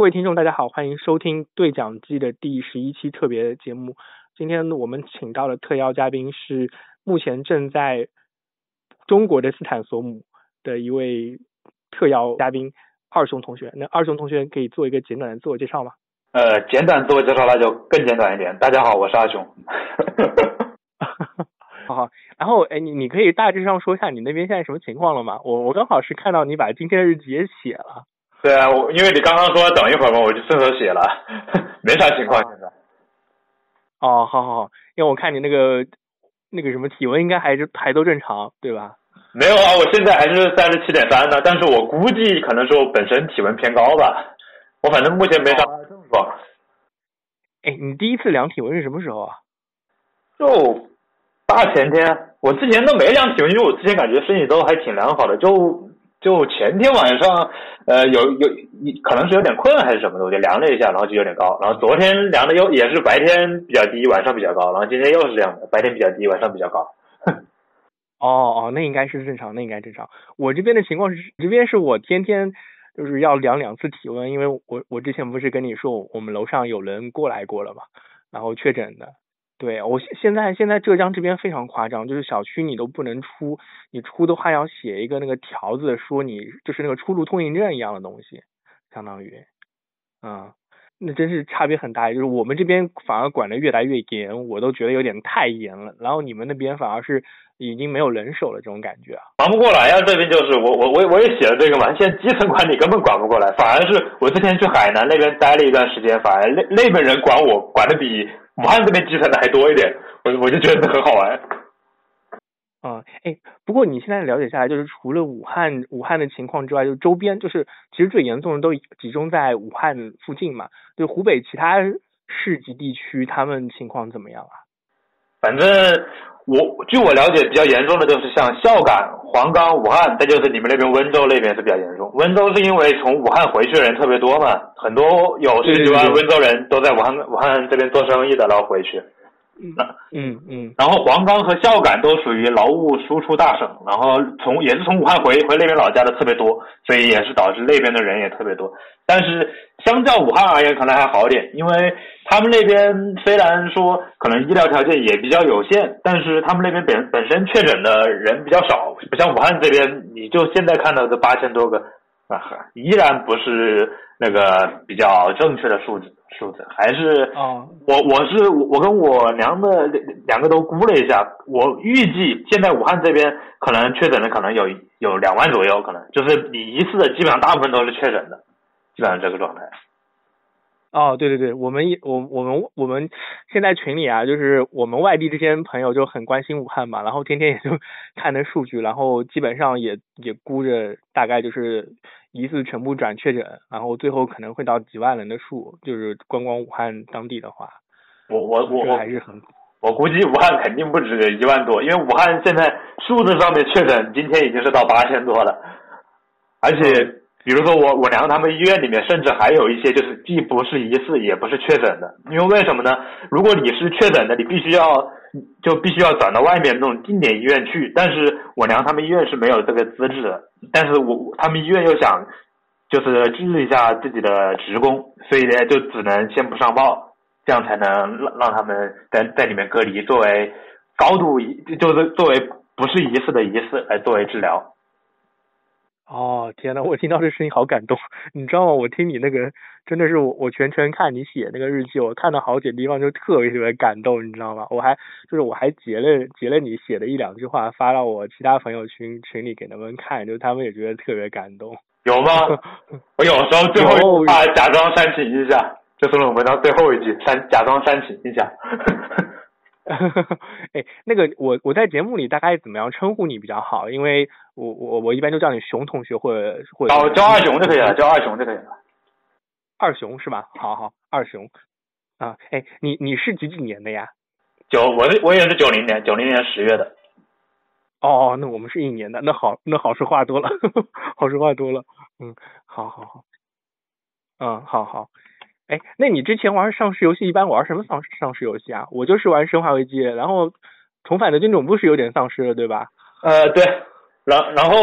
各位听众，大家好，欢迎收听对讲机的第十一期特别节目。今天我们请到的特邀嘉宾是目前正在中国的斯坦索姆的一位特邀嘉宾二熊同学。那二熊同学可以做一个简短的自我介绍吗？呃，简短自我介绍那就更简短一点。大家好，我是二熊。好好，然后哎，你你可以大致上说一下你那边现在什么情况了吗？我我刚好是看到你把今天的日记也写了。对啊，我因为你刚刚说等一会儿嘛，我就顺手写了，没啥情况现在。哦，好好好，因为我看你那个那个什么体温应该还是还都正常，对吧？没有啊，我现在还是三十七点三呢，但是我估计可能是我本身体温偏高吧。我反正目前没啥症状。哎，你第一次量体温是什么时候啊？就大前天，我之前都没量体温，因为我之前感觉身体都还挺良好的，就。就前天晚上，呃，有有，可能是有点困还是什么的，我就量了一下，然后就有点高。然后昨天量的又也是白天比较低，晚上比较高。然后今天又是这样的，白天比较低，晚上比较高。哦哦，那应该是正常，那应该正常。我这边的情况是，这边是我天天就是要量两次体温，因为我我之前不是跟你说我们楼上有人过来过了嘛，然后确诊的。对我现现在现在浙江这边非常夸张，就是小区你都不能出，你出的话要写一个那个条子，说你就是那个出入通行证一样的东西，相当于，嗯，那真是差别很大。就是我们这边反而管的越来越严，我都觉得有点太严了。然后你们那边反而是已经没有人手了，这种感觉啊。忙不过来呀，这边就是我我我我也写了这个嘛，现在基层管理根本管不过来，反而是我之前去海南那边待了一段时间，反而那那边人管我管的比。武汉这边基层的还多一点，我我就觉得很好玩。啊，哎，不过你现在了解下来，就是除了武汉武汉的情况之外，就是周边就是其实最严重的都集中在武汉附近嘛。就湖北其他市级地区，他们情况怎么样啊？反正我据我了解，比较严重的就是像孝感、黄冈、武汉，再就是你们那边温州那边是比较严重。温州是因为从武汉回去的人特别多嘛，很多有十几万温州人都在武汉武汉这边做生意的，然后回去。嗯 嗯，然后黄冈和孝感都属于劳务输出大省，然后从也是从武汉回回那边老家的特别多，所以也是导致那边的人也特别多。但是相较武汉而言，可能还好点，因为他们那边虽然说可能医疗条件也比较有限，但是他们那边本本身确诊的人比较少，不像武汉这边，你就现在看到的八千多个啊，依然不是那个比较正确的数字。数字还是哦，我我是我跟我娘的两个都估了一下，我预计现在武汉这边可能确诊的可能有有两万左右，可能就是你一次的基本上大部分都是确诊的，基本上这个状态。哦，对对对，我们我我们我们现在群里啊，就是我们外地这些朋友就很关心武汉嘛，然后天天也就 看那数据，然后基本上也也估着大概就是疑似全部转确诊，然后最后可能会到几万人的数，就是观光武汉当地的话，我我我我还是很，我估计武汉肯定不止一万多，因为武汉现在数字上面确诊今天已经是到八千多了，而且。比如说我我娘他们医院里面甚至还有一些就是既不是疑似也不是确诊的，因为为什么呢？如果你是确诊的，你必须要就必须要转到外面那种定点医院去。但是我娘他们医院是没有这个资质的，但是我他们医院又想就是治一下自己的职工，所以呢就只能先不上报，这样才能让让他们在在里面隔离，作为高度就是作为不是疑似的疑似来作为治疗。哦天呐，我听到这声音好感动，你知道吗？我听你那个真的是我我全程看你写那个日记，我看到好几个地方就特别特别感动，你知道吗？我还就是我还截了截了你写的一两句话发到我其他朋友群群里给他们看，就他们也觉得特别感动。有吗？我有时候最后一句话假装煽情一下，就是我们到最后一句煽假装煽情一下。哎，那个我我在节目里大概怎么样称呼你比较好？因为我我我一般就叫你熊同学或者或者叫叫二熊就可以了，叫二熊就可以了。二熊是吧？好好，二熊啊，哎，你你是几几年的呀？九，我是我也是九零年，九零年十月的。哦，那我们是一年的，那好，那好说话多了，好说话多了。嗯，好好好，嗯，好好。哎，那你之前玩丧尸游戏一般玩什么丧丧尸游戏啊？我就是玩生化危机，然后重返的军种部是有点丧尸的，对吧？呃，对，然然后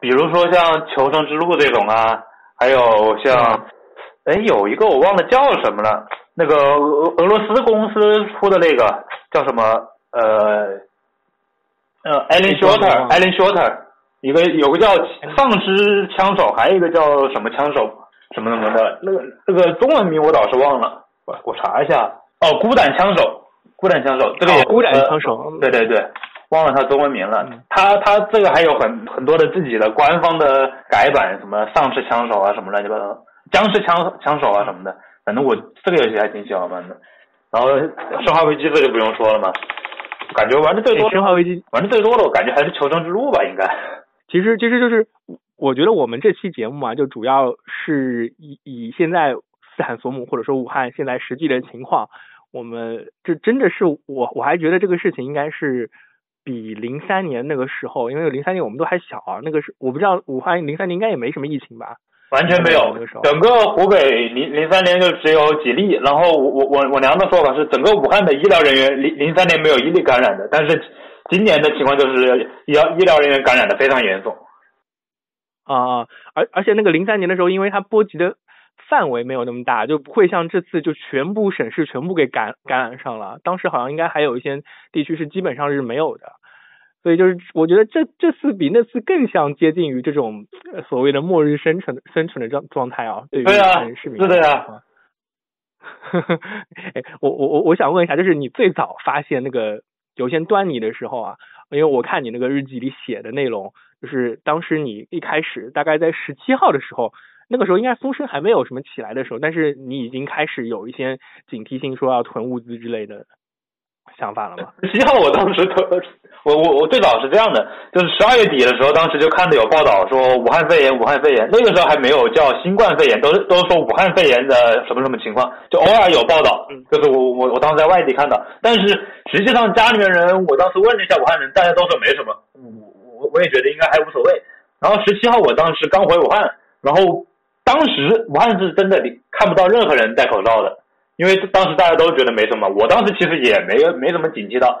比如说像求生之路这种啊，还有像哎，有一个我忘了叫什么了，那个俄俄罗斯公司出的那个叫什么？呃，呃，Allen Shorter，Allen Shorter，一个有个叫丧尸枪手，还有一个叫什么枪手，什么什么的，那个那个中文名我倒是忘了，我我查一下。哦，孤胆枪手，孤胆枪手，这个也孤胆枪手，对对对，忘了他中文名了。他他这个还有很很多的自己的官方的改版，什么丧尸枪手啊，什么乱七八糟。僵尸枪枪手啊什么的，反正我这个游戏还挺喜欢玩的。然后生化危机这就不用说了嘛，感觉玩的最多。生化危机玩的最多的，我感觉还是求生之路吧，应该。其实其实就是，我觉得我们这期节目啊，就主要是以以现在斯坦索姆或者说武汉现在实际的情况，我们这真的是我我还觉得这个事情应该是比零三年那个时候，因为零三年我们都还小啊，那个是我不知道武汉零三年应该也没什么疫情吧。完全没有，整个湖北零零三年就只有几例，然后我我我娘的说法是，整个武汉的医疗人员零零三年没有一例感染的，但是今年的情况就是医疗医疗人员感染的非常严重。啊，而而且那个零三年的时候，因为它波及的范围没有那么大，就不会像这次就全部省市全部给感感染上了。当时好像应该还有一些地区是基本上是没有的。所以就是，我觉得这这次比那次更像接近于这种所谓的末日生存生存的状状态啊。对啊，市民是的呀。哎，我我我我想问一下，就是你最早发现那个有些端倪的时候啊，因为我看你那个日记里写的内容，就是当时你一开始大概在十七号的时候，那个时候应该风声还没有什么起来的时候，但是你已经开始有一些警惕性，说要囤物资之类的。想法了吗？十七号，我当时特我我我最早是这样的，就是十二月底的时候，当时就看到有报道说武汉肺炎，武汉肺炎那个时候还没有叫新冠肺炎，都是都是说武汉肺炎的什么什么情况，就偶尔有报道，就是我我我当时在外地看到，但是实际上家里面人，我当时问了一下武汉人，大家都说没什么，我我我也觉得应该还无所谓。然后十七号我当时刚回武汉，然后当时武汉是真的你看不到任何人戴口罩的。因为当时大家都觉得没什么，我当时其实也没没怎么警惕到，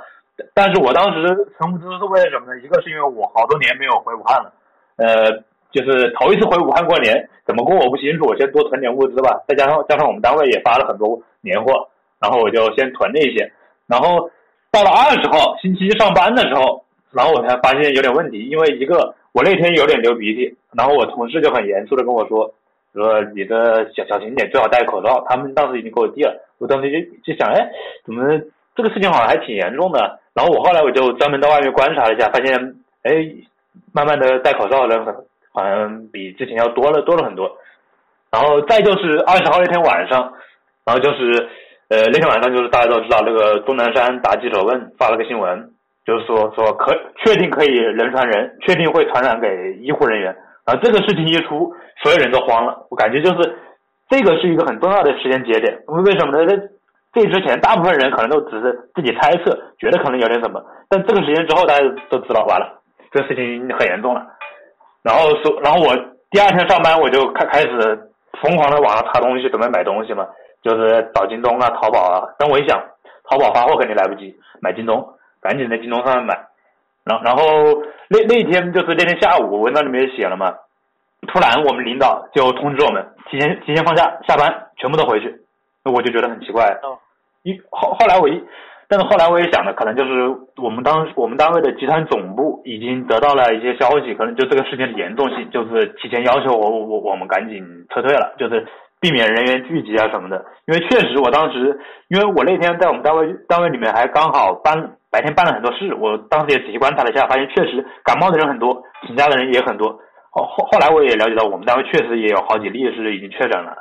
但是我当时存物资是为了什么呢？一个是因为我好多年没有回武汉了，呃，就是头一次回武汉过年，怎么过我不清楚，我先多囤点物资吧。再加上加上我们单位也发了很多年货，然后我就先囤了一些。然后到了二十号星期一上班的时候，然后我才发现有点问题，因为一个我那天有点流鼻涕，然后我同事就很严肃的跟我说。说你的小小心点，最好戴口罩。他们当时已经给我递了，我当时就就想，哎，怎么这个事情好像还挺严重的？然后我后来我就专门到外面观察了一下，发现，哎，慢慢的戴口罩的人好像比之前要多了多了很多。然后再就是二十号那天晚上，然后就是呃那天晚上就是大家都知道那个钟南山答记者问发了个新闻，就是说说可确定可以人传人，确定会传染给医护人员。然后这个事情一出，所有人都慌了。我感觉就是这个是一个很重要的时间节点。为什么呢？在这之前，大部分人可能都只是自己猜测，觉得可能有点什么。但这个时间之后，大家都知道完了，这个事情很严重了。然后说，然后我第二天上班，我就开开始疯狂的网上查东西，准备买东西嘛，就是找京东啊、淘宝啊。但我一想，淘宝发货肯定来不及，买京东，赶紧在京东上面买。然然后那那天就是那天下午，文章里面也写了嘛。突然我们领导就通知我们提前提前放假下班，全部都回去。那我就觉得很奇怪。一后后来我一，但是后来我也想了，可能就是我们当我们单位的集团总部已经得到了一些消息，可能就这个事件的严重性，就是提前要求我我我们赶紧撤退了，就是避免人员聚集啊什么的。因为确实我当时，因为我那天在我们单位单位里面还刚好搬。白天办了很多事，我当时也仔细观察了一下，发现确实感冒的人很多，请假的人也很多。后后后来我也了解到，我们单位确实也有好几例是已经确诊了。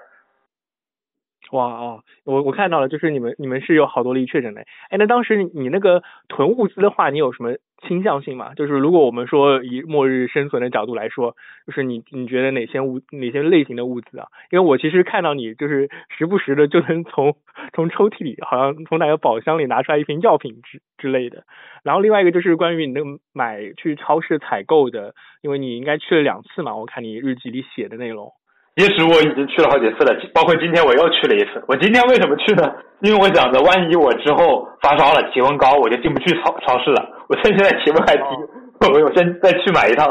哇哦，我我看到了，就是你们你们是有好多例确诊的。哎，那当时你那个囤物资的话，你有什么倾向性嘛？就是如果我们说以末日生存的角度来说，就是你你觉得哪些物哪些类型的物资啊？因为我其实看到你就是时不时的就能从 从抽屉里，好像从哪个宝箱里拿出来一瓶药品之之类的。然后另外一个就是关于你那个买去超市采购的，因为你应该去了两次嘛，我看你日记里写的内容。其实我已经去了好几次了，包括今天我又去了一次。我今天为什么去呢？因为我想着，万一我之后发烧了，体温高，我就进不去超超市了。我趁现在体温还低，我我先再去买一趟。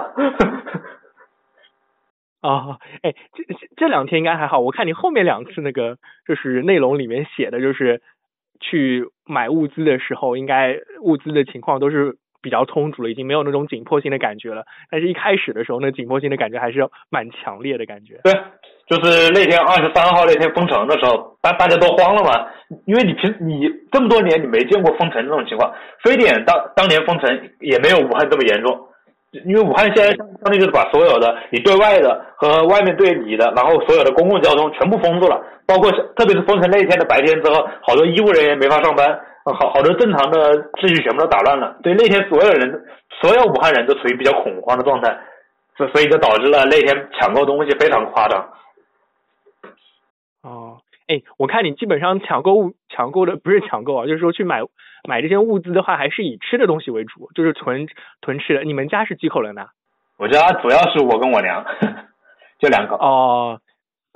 啊，哎，这这这两天应该还好。我看你后面两次那个就是内容里面写的，就是去买物资的时候，应该物资的情况都是比较充足了，已经没有那种紧迫性的感觉了。但是一开始的时候，那紧迫性的感觉还是蛮强烈的感觉。对，就是那天二十三号那天封城的时候，大大家都慌了嘛，因为你平你这么多年你没见过封城这种情况，非典当当年封城也没有武汉这么严重。因为武汉现在相当于就是把所有的你对外的和外面对你的，然后所有的公共交通全部封住了，包括特别是封城那一天的白天之后，好多医务人员没法上班，好好多正常的秩序全部都打乱了。对那天所有人，所有武汉人都处于比较恐慌的状态，所所以就导致了那天抢购东西非常夸张。哦。哎，我看你基本上抢购物抢购的不是抢购啊，就是说去买买这些物资的话，还是以吃的东西为主，就是囤囤吃的。你们家是几口人呢？我家主要是我跟我娘，就两个。哦，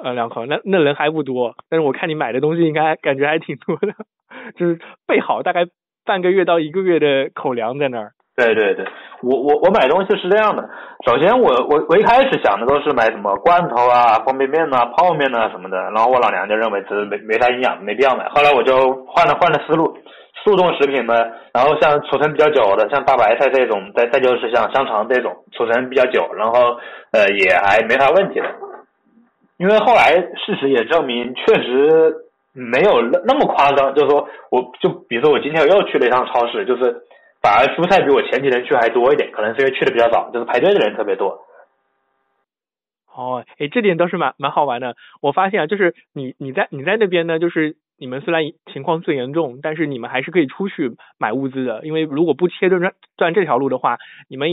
呃，两口，那那人还不多，但是我看你买的东西应该感觉还挺多的，就是备好大概半个月到一个月的口粮在那儿。对对对，我我我买东西是这样的。首先，我我我一开始想的都是买什么罐头啊、方便面呐、泡面呐什么的。然后我老娘就认为这没没啥营养，没必要买。后来我就换了换了思路，速冻食品呢，然后像储存比较久的，像大白菜这种，再再就是像香肠这种，储存比较久，然后呃也还没啥问题的。因为后来事实也证明，确实没有那那么夸张。就是说，我就比如说我今天又去了一趟超市，就是。反而蔬菜比我前几天去还多一点，可能是因为去的比较早，就是排队的人特别多。哦，哎，这点倒是蛮蛮好玩的。我发现啊，就是你你在你在那边呢，就是你们虽然情况最严重，但是你们还是可以出去买物资的。因为如果不切断断这条路的话，你们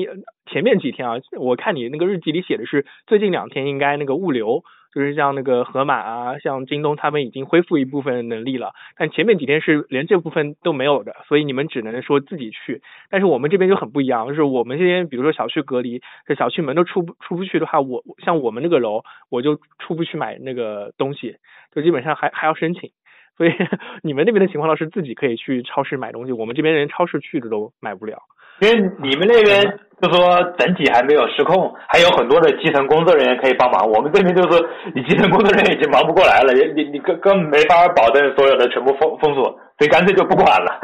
前面几天啊，我看你那个日记里写的是最近两天应该那个物流。就是像那个盒马啊，像京东，他们已经恢复一部分能力了，但前面几天是连这部分都没有的，所以你们只能说自己去。但是我们这边就很不一样，就是我们这边比如说小区隔离，这小区门都出不出不去的话，我像我们那个楼，我就出不去买那个东西，就基本上还还要申请。所以 你们那边的情况倒是自己可以去超市买东西，我们这边连超市去的都买不了。因为你们那边就说整体还没有失控，还有很多的基层工作人员可以帮忙。我们这边就是你基层工作人员已经忙不过来了，你你根根本没法保证所有的全部封封锁，所以干脆就不管了。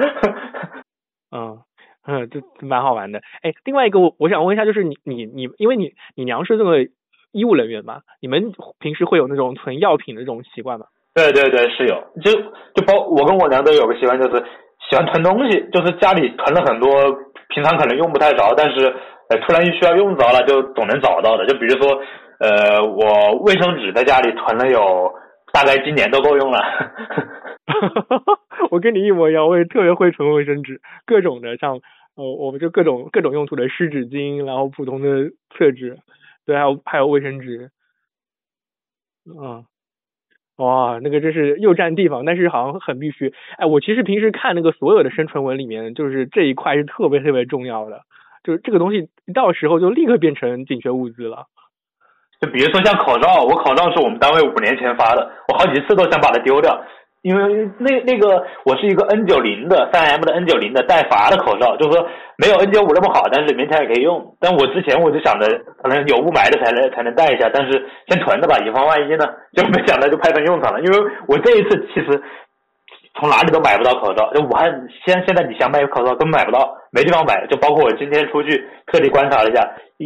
嗯 嗯，这蛮好玩的。哎，另外一个我我想问一下，就是你你你，因为你你娘是这个医务人员嘛，你们平时会有那种存药品的这种习惯吗？对对对，是有。就就包我跟我娘都有个习惯，就是喜欢囤东西，就是家里囤了很多。平常可能用不太着，但是呃突然需要用着了，就总能找到的。就比如说，呃，我卫生纸在家里囤了有大概今年都够用了。我跟你一模一样，我也特别会囤卫生纸，各种的，像呃，我们就各种各种用途的湿纸巾，然后普通的厕纸，对，还有还有卫生纸，嗯。哇，那个真是又占地方，但是好像很必须。哎，我其实平时看那个所有的生存文里面，就是这一块是特别特别重要的，就是这个东西一到时候就立刻变成紧缺物资了。就比如说像口罩，我口罩是我们单位五年前发的，我好几次都想把它丢掉。因为那那个我是一个 N 九零的三 M 的 N 九零的带阀的口罩，就是说没有 N 九五那么好，但是勉强也可以用。但我之前我就想着可能有雾霾的才能才能戴一下，但是先囤着吧，以防万一呢。就没想到就派上用场了。因为我这一次其实从哪里都买不到口罩，就武汉现现在你想买口罩根本买不到，没地方买。就包括我今天出去特地观察了一下，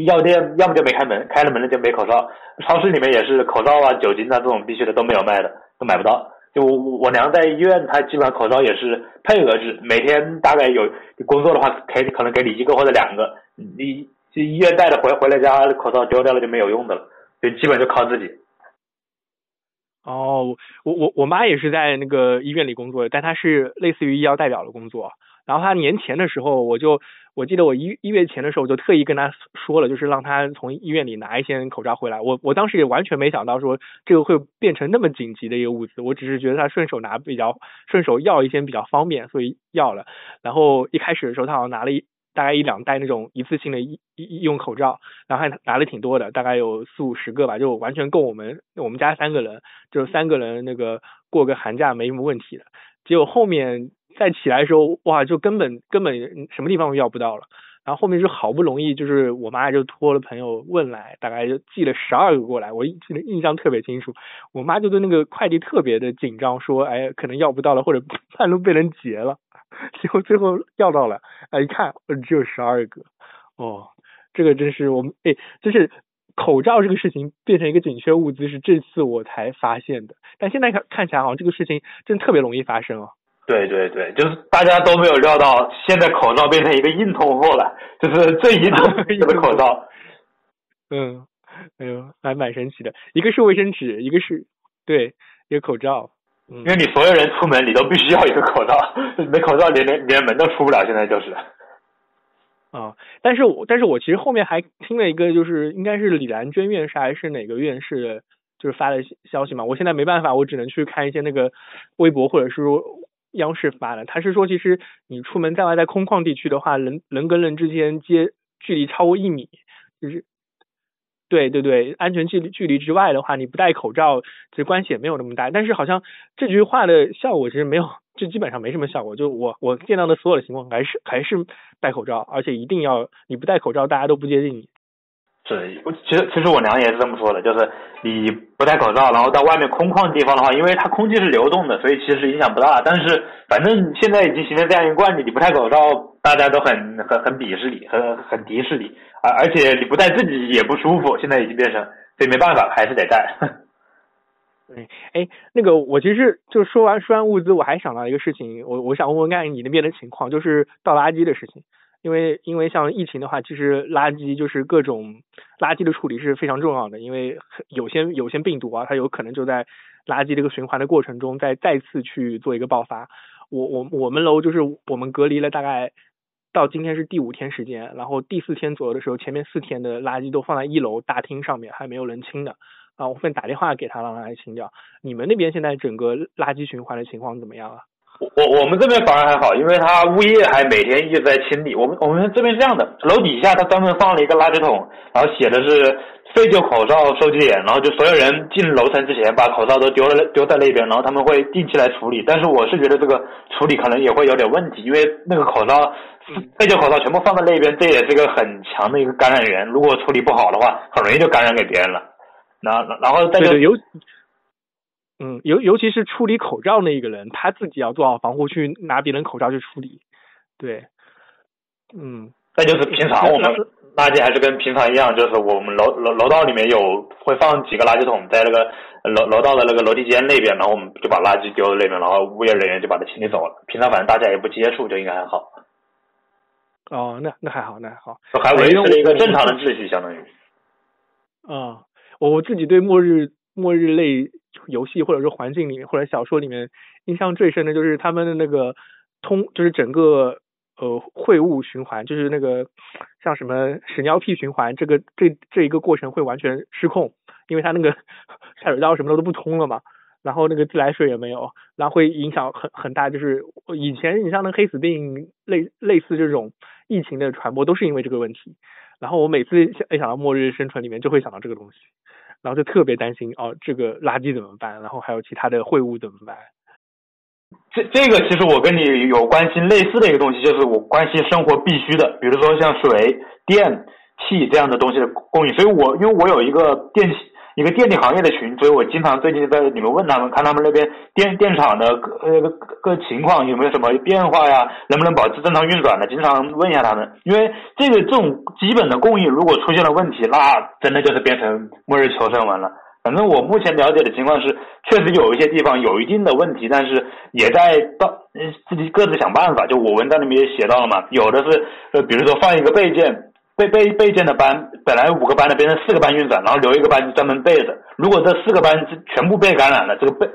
药店要么就没开门，开了门了就没口罩。超市里面也是口罩啊、酒精啊这种必须的都没有卖的，都买不到。就我我娘在医院，她基本上口罩也是配额制，每天大概有工作的话，可以可能给你一个或者两个，你医院带的回回来家口罩丢掉了就没有用的了，就基本就靠自己。哦，我我我妈也是在那个医院里工作的，但她是类似于医药代表的工作。然后她年前的时候，我就我记得我一一月前的时候，我就特意跟他说了，就是让他从医院里拿一些口罩回来。我我当时也完全没想到说这个会变成那么紧急的一个物资，我只是觉得他顺手拿比较顺手要一些比较方便，所以要了。然后一开始的时候，他好像拿了一大概一两袋那种一次性的医医用口罩，然后还拿了挺多的，大概有四五十个吧，就完全够我们我们家三个人，就三个人那个过个寒假没什么问题的。结果后面。再起来的时候，哇，就根本根本什么地方要不到了。然后后面是好不容易，就是我妈就托了朋友问来，大概就寄了十二个过来，我记得印象特别清楚。我妈就对那个快递特别的紧张，说哎可能要不到了，或者 半路被人劫了。结果最后要到了，哎一看只有十二个，哦，这个真是我们哎，就是口罩这个事情变成一个紧缺物资是这次我才发现的，但现在看看起来好像这个事情真特别容易发生哦。对对对，就是大家都没有料到，现在口罩变成一个硬通货了，就是最 硬通的口罩。嗯，哎呦，还蛮神奇的。一个是卫生纸，一个是对一个口罩。因为你所有人出门，你都必须要一个口罩，没口罩连连连门都出不了。现在就是。啊，但是我但是我其实后面还听了一个，就是应该是李兰娟院士还是哪个院士，就是发的消息嘛。我现在没办法，我只能去看一些那个微博或者是说。央视发的，他是说，其实你出门在外，在空旷地区的话，人人跟人之间接距离超过一米，就是，对对对，安全距离距离之外的话，你不戴口罩，其实关系也没有那么大。但是好像这句话的效果其实没有，就基本上没什么效果。就我我见到的所有的情况，还是还是戴口罩，而且一定要你不戴口罩，大家都不接近你。是，我其实其实我娘也是这么说的，就是你不戴口罩，然后到外面空旷地方的话，因为它空气是流动的，所以其实影响不大。但是反正现在已经形成这样一个惯例，你不戴口罩，大家都很很很鄙视你，很很敌视你，而而且你不戴自己也不舒服。现在已经变成，所以没办法，还是得戴。对，哎，那个我其实就说完说完物资，我还想到一个事情，我我想问问看你那边的情况，就是倒垃圾的事情。因为因为像疫情的话，其实垃圾就是各种垃圾的处理是非常重要的，因为有些有些病毒啊，它有可能就在垃圾这个循环的过程中再再次去做一个爆发。我我我们楼就是我们隔离了大概到今天是第五天时间，然后第四天左右的时候，前面四天的垃圾都放在一楼大厅上面，还没有人清的啊，我会打电话给他让他来清掉。你们那边现在整个垃圾循环的情况怎么样啊？我我我们这边反而还好，因为他物业还每天一直在清理。我们我们这边是这样的，楼底下他专门放了一个垃圾桶，然后写的是废旧口罩收集点，然后就所有人进楼层之前把口罩都丢了丢在那边，然后他们会定期来处理。但是我是觉得这个处理可能也会有点问题，因为那个口罩废旧口罩全部放在那边，这也是一个很强的一个感染源。如果处理不好的话，很容易就感染给别人了。然后然后再就有。嗯，尤尤其是处理口罩那一个人，他自己要做好防护，去拿别人口罩去处理。对，嗯，再就是平常我们垃圾还是跟平常一样，就是我们楼楼楼道里面有会放几个垃圾桶在那个楼楼道的那个楼梯间那边，然后我们就把垃圾丢到那边，然后物业人员就把它清理走了。平常反正大家也不接触，就应该还好。哦，那那还好，那还好，还维持了一个正常的秩序，相当于。啊，我自己对末日末日类。游戏或者说环境里面或者小说里面印象最深的就是他们的那个通就是整个呃会物循环就是那个像什么屎尿屁循环这个这这一个过程会完全失控，因为它那个下水道什么的都不通了嘛，然后那个自来水也没有，然后会影响很很大，就是以前你像那黑死病类类似这种疫情的传播都是因为这个问题，然后我每次一想到末日生存里面就会想到这个东西。然后就特别担心哦，这个垃圾怎么办？然后还有其他的秽物怎么办？这这个其实我跟你有关心类似的一个东西，就是我关心生活必须的，比如说像水电气这样的东西的供应。所以我因为我有一个电器。一个电力行业的群，所以我经常最近在里面问他们，看他们那边电电厂的各呃各各情况有没有什么变化呀，能不能保持正常运转的，经常问一下他们。因为这个这种基本的供应如果出现了问题，那真的就是变成末日求生文了。反正我目前了解的情况是，确实有一些地方有一定的问题，但是也在到自己各自想办法。就我文章里面也写到了嘛，有的是呃比如说放一个备件。备备备件的班本来五个班的变成四个班运转，然后留一个班就专门备的。如果这四个班是全部被感染了，这个备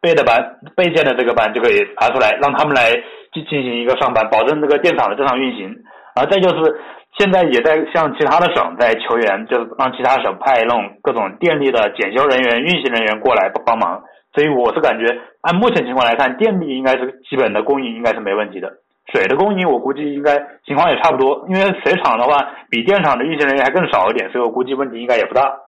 备的班备件的这个班就可以拿出来，让他们来进进行一个上班，保证这个电厂的正常运行。然后再就是现在也在向其他的省在求援，就是让其他省派那种各种电力的检修人员、运行人员过来帮帮忙。所以我是感觉按目前情况来看，电力应该是基本的供应应该是没问题的。水的供应，我估计应该情况也差不多，因为水厂的话比电厂的运行人员还更少一点，所以我估计问题应该也不大。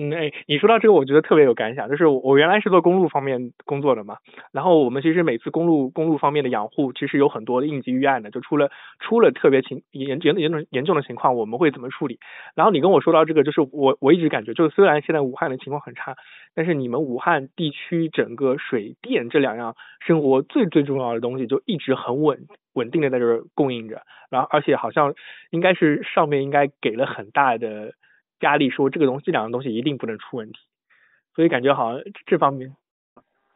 嗯，哎，你说到这个，我觉得特别有感想。就是我原来是做公路方面工作的嘛，然后我们其实每次公路公路方面的养护，其实有很多应急预案的。就出了出了特别情严严严重严重的情况，我们会怎么处理？然后你跟我说到这个，就是我我一直感觉，就是虽然现在武汉的情况很差，但是你们武汉地区整个水电这两样生活最最重要的东西，就一直很稳稳定的在这儿供应着。然后而且好像应该是上面应该给了很大的。压力说这个东西这两个东西一定不能出问题，所以感觉好像这方面，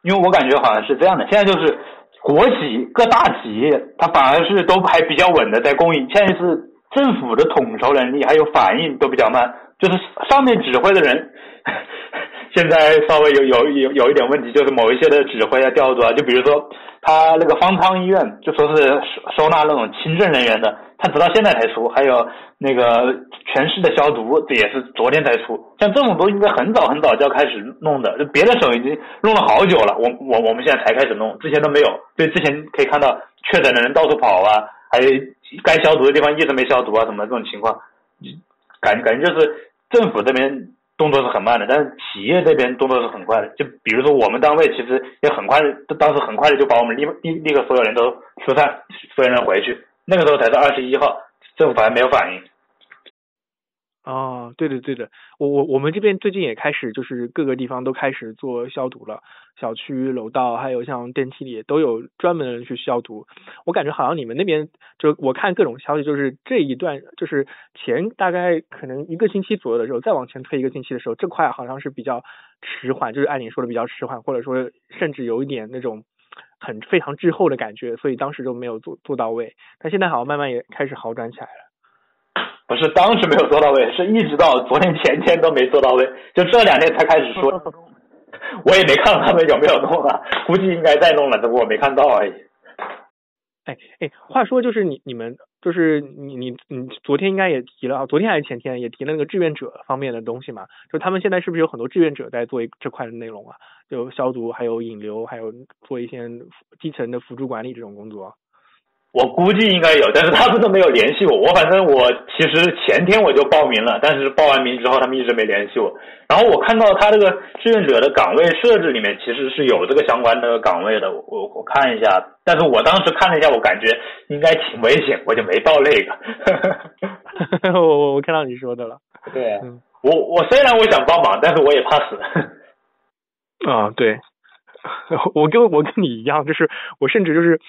因为我感觉好像是这样的，现在就是国企各大企业，它反而是都还比较稳的在供应，现在是政府的统筹能力还有反应都比较慢，就是上面指挥的人 现在稍微有有有有一点问题，就是某一些的指挥啊调度啊，就比如说他那个方舱医院就说是收收纳那种轻症人员的。他直到现在才出，还有那个全市的消毒，这也是昨天才出。像这种都应该很早很早就要开始弄的，就别的省已经弄了好久了，我我我们现在才开始弄，之前都没有。对，之前可以看到确诊的人到处跑啊，还有该消毒的地方一直没消毒啊，什么这种情况，感感觉就是政府这边动作是很慢的，但是企业这边动作是很快的。就比如说我们单位其实也很快，当时很快的就把我们立立立刻所有人都疏散，所有人回去。那个时候才是二十一号，政府还没有反应。哦，对的对的，我我我们这边最近也开始，就是各个地方都开始做消毒了，小区楼道还有像电梯里都有专门的人去消毒。我感觉好像你们那边，就我看各种消息，就是这一段就是前大概可能一个星期左右的时候，再往前推一个星期的时候，这块好像是比较迟缓，就是按你说的比较迟缓，或者说甚至有一点那种。很非常滞后的感觉，所以当时就没有做做到位。但现在好像慢慢也开始好转起来了。不是当时没有做到位，是一直到昨天前天都没做到位，就这两天才开始说。我也没看到他们有没有弄啊，估计应该在弄了，只不过我没看到而已。哎哎，话说就是你你们就是你你你昨天应该也提了啊，昨天还是前天也提了那个志愿者方面的东西嘛？就他们现在是不是有很多志愿者在做这块的内容啊？就消毒，还有引流，还有做一些基层的辅助管理这种工作。我估计应该有，但是他们都没有联系我。我反正我其实前天我就报名了，但是报完名之后他们一直没联系我。然后我看到他这个志愿者的岗位设置里面其实是有这个相关的岗位的，我我看一下。但是我当时看了一下，我感觉应该挺危险，我就没报那个。我我我看到你说的了。对，我我虽然我想帮忙，但是我也怕死。啊，对，我跟我跟你一样，就是我甚至就是。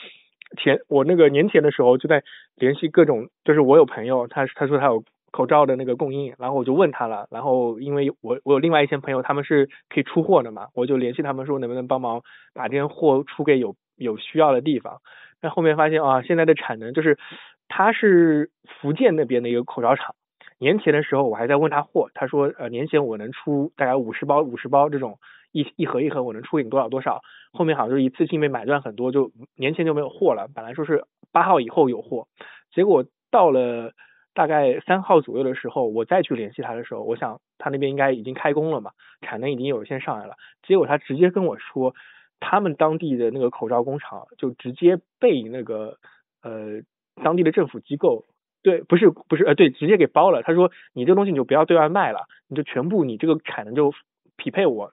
前我那个年前的时候就在联系各种，就是我有朋友，他他说他有口罩的那个供应，然后我就问他了，然后因为我我有另外一些朋友，他们是可以出货的嘛，我就联系他们说能不能帮忙把这些货出给有有需要的地方。但后面发现啊，现在的产能就是他是福建那边的一个口罩厂，年前的时候我还在问他货，他说呃年前我能出大概五十包五十包这种。一一盒一盒我能出给你多少多少，后面好像就一次性被买断很多，就年前就没有货了。本来说是八号以后有货，结果到了大概三号左右的时候，我再去联系他的时候，我想他那边应该已经开工了嘛，产能已经有一些上来了。结果他直接跟我说，他们当地的那个口罩工厂就直接被那个呃当地的政府机构，对，不是不是呃对，直接给包了。他说你这东西你就不要对外卖了，你就全部你这个产能就匹配我。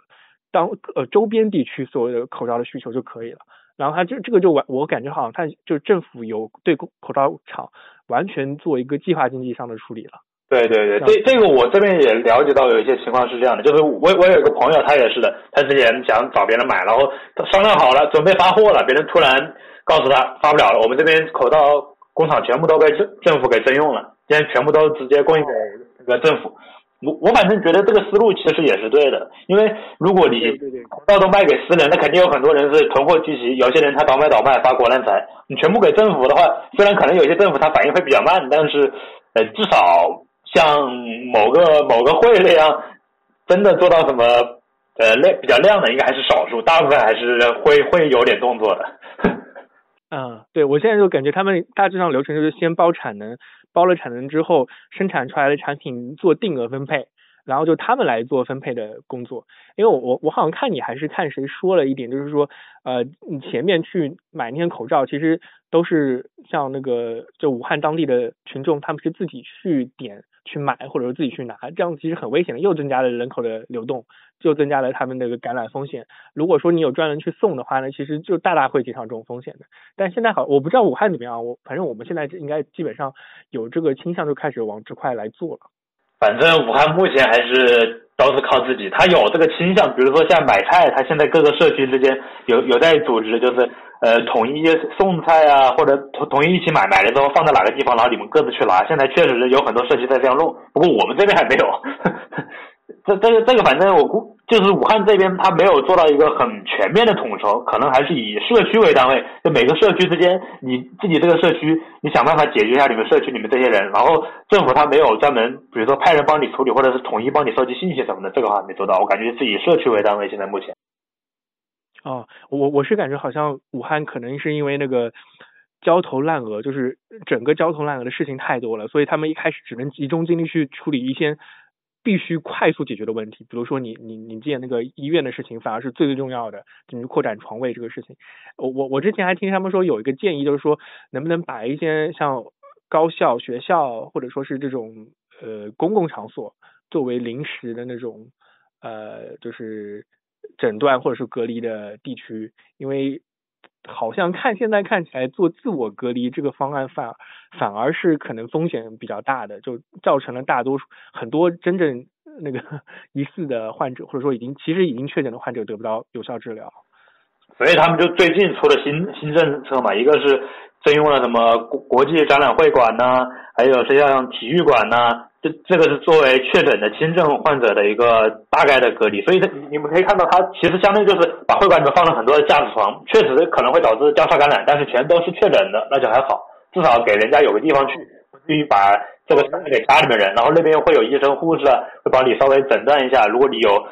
当呃周边地区所有的口罩的需求就可以了，然后他这这个就完，我感觉好像他就政府有对口口罩厂完全做一个计划经济上的处理了。对对对，这这个我这边也了解到有一些情况是这样的，就是我我有一个朋友他也是的，他之前想找别人买，然后他商量好了准备发货了，别人突然告诉他发不了了，我们这边口罩工厂全部都被政政府给征用了，现在全部都直接供应给那个政府。我我反正觉得这个思路其实也是对的，因为如果你口罩都卖给私人，那肯定有很多人是囤货积极，有些人他倒卖倒卖发国难财。你全部给政府的话，虽然可能有些政府他反应会比较慢，但是呃至少像某个某个会那样，真的做到什么呃量比较量的，应该还是少数，大部分还是会会有点动作的。嗯，对我现在就感觉他们大致上流程就是先包产能。包了产能之后，生产出来的产品做定额分配，然后就他们来做分配的工作。因为我我我好像看你还是看谁说了一点，就是说，呃，你前面去买那些口罩，其实都是像那个就武汉当地的群众，他们是自己去点去买，或者说自己去拿，这样其实很危险的，又增加了人口的流动，就增加了他们那个感染风险。如果说你有专人去送的话呢，其实就大大会减少这种风险的。但现在好，我不知道武汉怎么样，我反正我们现在应该基本上有这个倾向，就开始往这块来做了。反正武汉目前还是都是靠自己，他有这个倾向，比如说像买菜，他现在各个社区之间有有在组织，就是。呃，统一送菜啊，或者统统一一起买，买了之后放在哪个地方，然后你们各自去拿。现在确实是有很多社区在这样弄，不过我们这边还没有。这这个这个，反正我估就是武汉这边，他没有做到一个很全面的统筹，可能还是以社区为单位，就每个社区之间，你自己这个社区，你想办法解决一下你们社区里面这些人，然后政府他没有专门，比如说派人帮你处理，或者是统一帮你收集信息什么的，这个话没做到。我感觉是以社区为单位，现在目前。哦，我我是感觉好像武汉可能是因为那个焦头烂额，就是整个焦头烂额的事情太多了，所以他们一开始只能集中精力去处理一些必须快速解决的问题，比如说你你你建那个医院的事情，反而是最最重要的，就是扩展床位这个事情。我我我之前还听他们说有一个建议，就是说能不能把一些像高校、学校或者说是这种呃公共场所作为临时的那种呃就是。诊断或者是隔离的地区，因为好像看现在看起来做自我隔离这个方案反反而是可能风险比较大的，就造成了大多数很多真正那个疑似的患者或者说已经其实已经确诊的患者得不到有效治疗，所以他们就最近出了新新政策嘛，一个是征用了什么国国际展览会馆呐，还有是像体育馆呐。这这个是作为确诊的轻症患者的一个大概的隔离，所以你你们可以看到，它其实相当于就是把会馆里面放了很多的架子床，确实可能会导致交叉感染，但是全都是确诊的，那就还好，至少给人家有个地方去，至于把这个传染给家里面人，然后那边会有医生护士会帮你稍微诊断一下，如果你有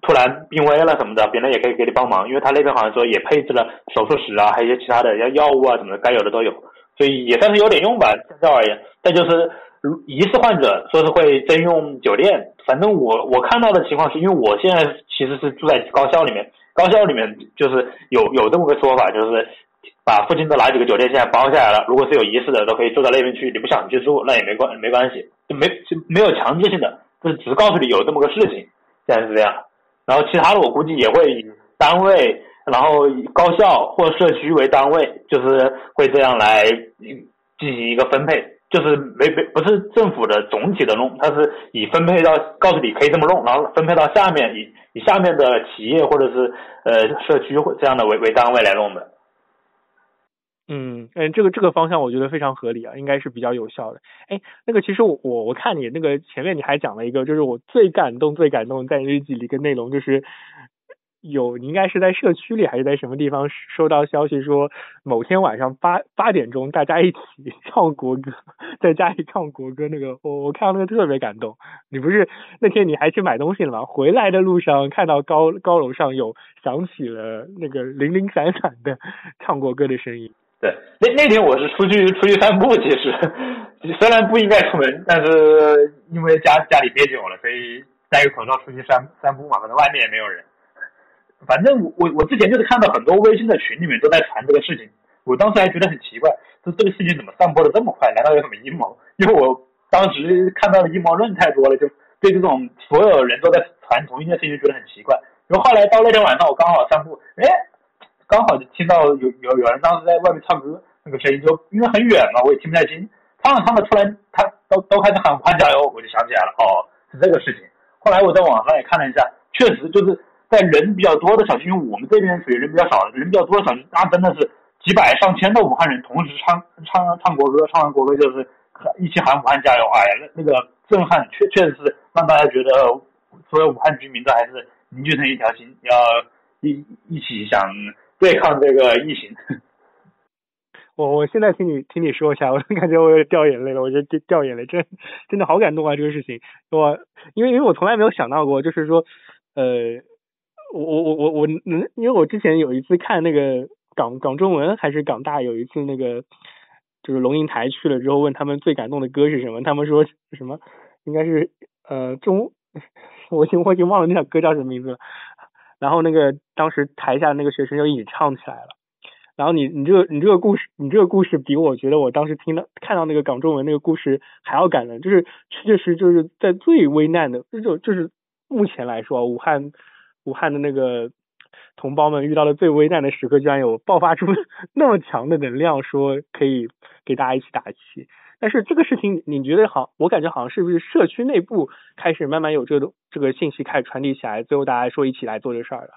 突然病危了什么的，别人也可以给你帮忙，因为他那边好像说也配置了手术室啊，还有一些其他的药药物啊什么的，该有的都有，所以也算是有点用吧，相较而言，再就是。疑似患者说是会征用酒店，反正我我看到的情况是因为我现在其实是住在高校里面，高校里面就是有有这么个说法，就是把附近的哪几个酒店现在包下来了，如果是有疑似的都可以住到那边去，你不想去住那也没关没关系，就没就没有强制性的，就是只告诉你有这么个事情，现在是这样，然后其他的我估计也会以单位，然后高校或社区为单位，就是会这样来进行一个分配。就是没没不是政府的总体的弄，它是以分配到告诉你可以这么弄，然后分配到下面以以下面的企业或者是呃社区或这样的为为单位来弄的。嗯嗯，这个这个方向我觉得非常合理啊，应该是比较有效的。哎，那个其实我我我看你那个前面你还讲了一个，就是我最感动最感动在日记里一个内容，就是。有，你应该是在社区里还是在什么地方收到消息说，某天晚上八八点钟大家一起 唱国歌，在家里唱国歌，那个我我看到那个特别感动。你不是那天你还去买东西了吗？回来的路上看到高高楼上有响起了那个零零散散的 唱国歌的声音。对，那那天我是出去出去散步，其实虽然不应该出门，但是因为家家里憋久了，所以戴个口罩出去散散步嘛，可能外面也没有人。反正我我我之前就是看到很多微信的群里面都在传这个事情，我当时还觉得很奇怪，说这个事情怎么散播的这么快？难道有什么阴谋？因为我当时看到的阴谋论太多了，就对这种所有人都在传同一件事情觉得很奇怪。然后后来到那天晚上我刚好散步，哎，刚好就听到有有有人当时在外面唱歌，那个声音就因为很远嘛，我也听不太清，唱着唱着突然他都都开始喊武汉加油，我就想起来了，哦，是这个事情。后来我在网上也看了一下，确实就是。在人比较多的小区，因为我们这边属于人比较少，人比较多的小区，那真的是几百上千的武汉人同时唱唱唱国歌，唱完国歌就是一起喊武汉加油，哎呀，那那个震撼确确实是让大家觉得所有武汉居民都还是凝聚成一条心，要一一起想对抗这个疫情。我我现在听你听你说一下，我感觉我有点掉眼泪了，我觉得掉眼泪，真真的好感动啊！这个事情，我因为因为我从来没有想到过，就是说呃。我我我我我能，因为我之前有一次看那个港港中文还是港大有一次那个就是龙应台去了之后问他们最感动的歌是什么，他们说什么应该是呃中，我已经我已经忘了那首歌叫什么名字了。然后那个当时台下那个学生就一起唱起来了。然后你你这个你这个故事，你这个故事比我觉得我当时听到看到那个港中文那个故事还要感人，就是确确实就是在最危难的，就就是目前来说，武汉武汉的那个同胞们遇到的最危难的时刻，居然有爆发出 那么强的能量，说可以给大家一起打气。但是这个事情，你觉得好？我感觉好像是不是社区内部开始慢慢有这个这个信息开始传递起来，最后大家说一起来做这事儿了。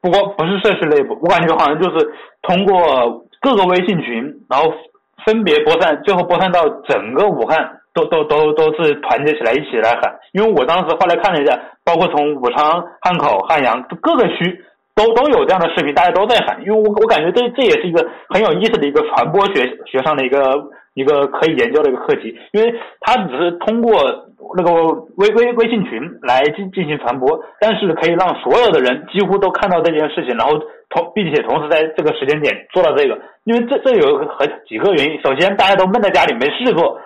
不过不是社区内部，我感觉好像就是通过各个微信群，然后分别播散，最后播散到整个武汉，都都都都是团结起来一起来喊。因为我当时后来看了一下，包括从武昌、汉口、汉阳各个区都都有这样的视频，大家都在喊。因为我我感觉这这也是一个很有意思的一个传播学学上的一个一个可以研究的一个课题，因为它只是通过。那个微微微信群来进进行传播，但是可以让所有的人几乎都看到这件事情，然后同并且同时在这个时间点做到这个，因为这这有很几个原因。首先，大家都闷在家里没事做；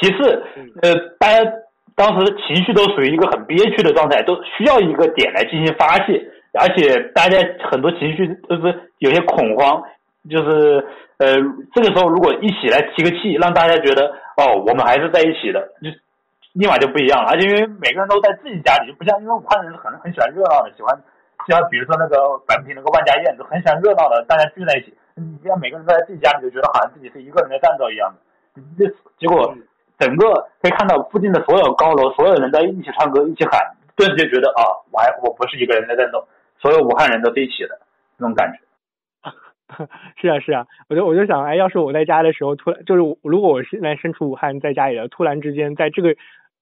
其次，呃，大家当时情绪都属于一个很憋屈的状态，都需要一个点来进行发泄，而且大家很多情绪都是有些恐慌，就是呃，这个时候如果一起来提个气，让大家觉得哦，我们还是在一起的，就。立马就不一样了，而且因为每个人都在自己家里，就不像因为武汉人是很很喜欢热闹的，喜欢像比如说那个白平那个万家宴，就很喜欢热闹的，大家聚在一起。你这样每个人都在自己家里，就觉得好像自己是一个人在战斗一样的。这结果整个可以看到附近的所有高楼，所有人在一起唱歌，一起喊，顿时就觉得啊，我还我不是一个人在战斗，所有武汉人都在一起的那种感觉。是啊是啊，我就我就想，哎，要是我在家的时候突然就是如果我现在身处武汉，在家里的，突然之间在这个。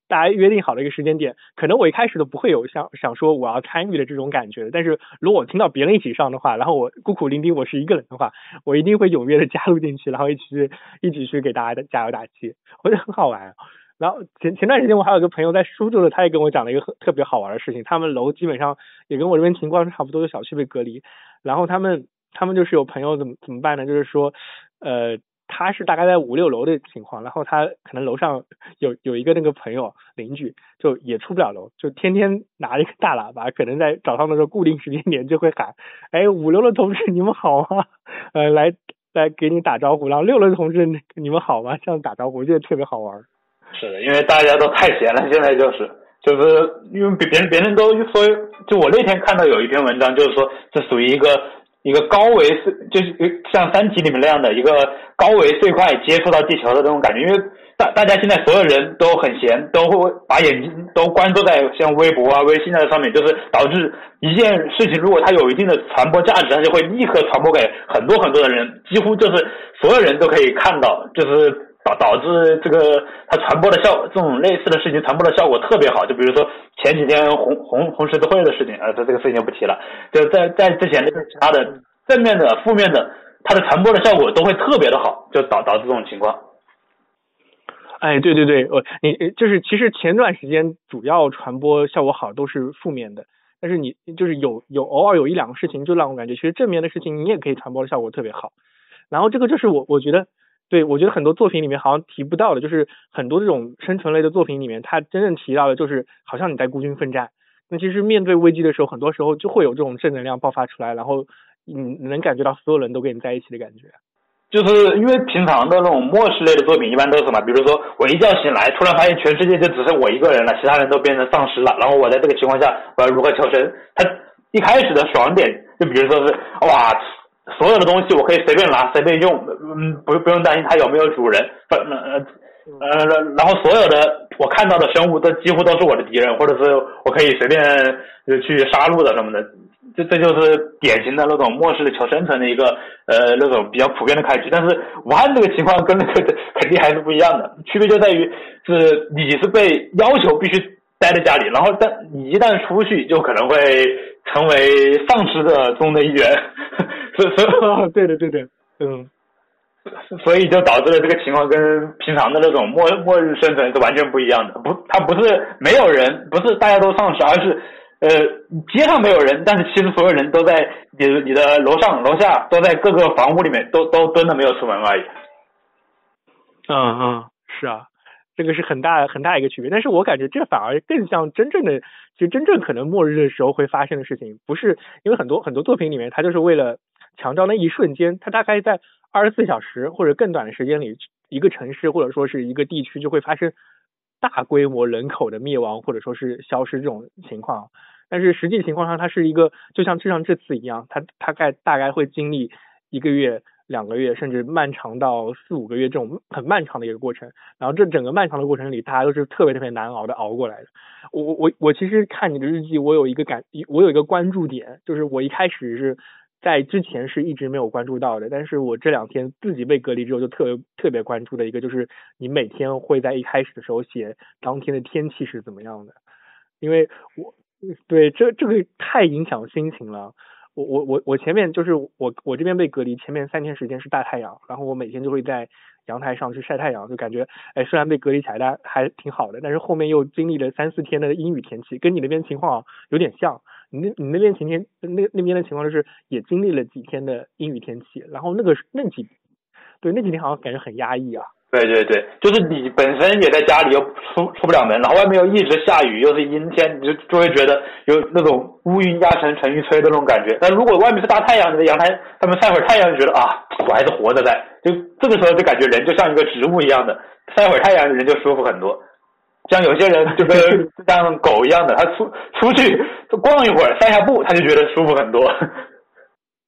大家约定好的一个时间点，可能我一开始都不会有想想说我要参与的这种感觉。但是如果我听到别人一起上的话，然后我孤苦伶仃我是一个人的话，我一定会踊跃的加入进去，然后一起去一起去给大家的加油打气，我觉得很好玩。然后前前段时间我还有个朋友在苏州的，他也跟我讲了一个特别好玩的事情。他们楼基本上也跟我这边情况差不多，的小区被隔离，然后他们他们就是有朋友怎么怎么办呢？就是说呃。他是大概在五六楼的情况，然后他可能楼上有 有一个那个朋友邻居，就也出不了楼，就天天拿一个大喇叭，可能在早上的时候固定时间点就会喊，哎，五楼的同志你们好吗？呃，来来给你打招呼，然后六楼的同志你们好吗？这样打招呼，我觉得特别好玩。是的，因为大家都太闲了，现在就是就是因为别别人别人都说，就我那天看到有一篇文章，就是说这属于一个。一个高维碎，就是像三体里面那样的一个高维碎块接触到地球的这种感觉，因为大大家现在所有人都很闲，都会把眼睛都关注在像微博啊、微信啊上面，就是导致一件事情，如果它有一定的传播价值，它就会立刻传播给很多很多的人，几乎就是所有人都可以看到，就是。导导致这个它传播的效，这种类似的事情传播的效果特别好。就比如说前几天红红红十字会的事情，啊，这这个事情就不提了。就在在之前那个其他的正面的、负面的，它的传播的效果都会特别的好，就导导致这种情况。哎，对对对，我你就是其实前段时间主要传播效果好都是负面的，但是你就是有有偶尔有一两个事情，就让我感觉其实正面的事情你也可以传播的效果特别好。然后这个就是我我觉得。对，我觉得很多作品里面好像提不到的，就是很多这种生存类的作品里面，它真正提到的，就是好像你在孤军奋战。那其实面对危机的时候，很多时候就会有这种正能量爆发出来，然后你能感觉到所有人都跟你在一起的感觉。就是因为平常的那种末世类的作品，一般都是什么？比如说我一觉醒来，突然发现全世界就只剩我一个人了，其他人都变成丧尸了，然后我在这个情况下，我要如何求生？他一开始的爽点，就比如说是哇。所有的东西我可以随便拿随便用，嗯，不不用担心它有没有主人，呃呃，然后所有的我看到的生物都几乎都是我的敌人，或者是我可以随便就去杀戮的什么的，这这就是典型的那种末世的求生存的一个呃那种比较普遍的开局。但是武汉这个情况跟那个肯定还是不一样的，区别就在于是你是被要求必须待在家里，然后但你一旦出去就可能会成为丧尸的中的一员。所 所对的对的，嗯，所以就导致了这个情况跟平常的那种末末日生存是完全不一样的。不，它不是没有人，不是大家都丧尸，而是呃街上没有人，但是其实所有人都在你你的楼上楼下都在各个房屋里面都都蹲着没有出门而已。嗯嗯，是啊，这个是很大很大一个区别。但是我感觉这反而更像真正的，其实真正可能末日的时候会发生的事情，不是因为很多很多作品里面它就是为了。强调那一瞬间，它大概在二十四小时或者更短的时间里，一个城市或者说是一个地区就会发生大规模人口的灭亡或者说是消失这种情况。但是实际情况上，它是一个就像就像这次一样，它大概大概会经历一个月。两个月，甚至漫长到四五个月这种很漫长的一个过程，然后这整个漫长的过程里，大家都是特别特别难熬的熬过来的。我我我我其实看你的日记，我有一个感，我有一个关注点，就是我一开始是在之前是一直没有关注到的，但是我这两天自己被隔离之后，就特别特别关注的一个，就是你每天会在一开始的时候写当天的天气是怎么样的，因为我对这这个太影响心情了。我我我我前面就是我我这边被隔离，前面三天时间是大太阳，然后我每天就会在阳台上去晒太阳，就感觉哎虽然被隔离起来但还挺好的，但是后面又经历了三四天的阴雨天气，跟你那边情况有点像，你那你那边晴天那那边的情况就是也经历了几天的阴雨天气，然后那个那几对那几天好像感觉很压抑啊。对对对，就是你本身也在家里又出出不了门，然后外面又一直下雨，又是阴天，你就就会觉得有那种乌云压城城欲摧的那种感觉。但如果外面是大太阳，你在阳台上面晒会儿太阳，就觉得啊，我还是活着在。就这个时候就感觉人就像一个植物一样的，晒会儿太阳人就舒服很多。像有些人就跟像狗一样的，他出出去逛一会儿，散下步，他就觉得舒服很多。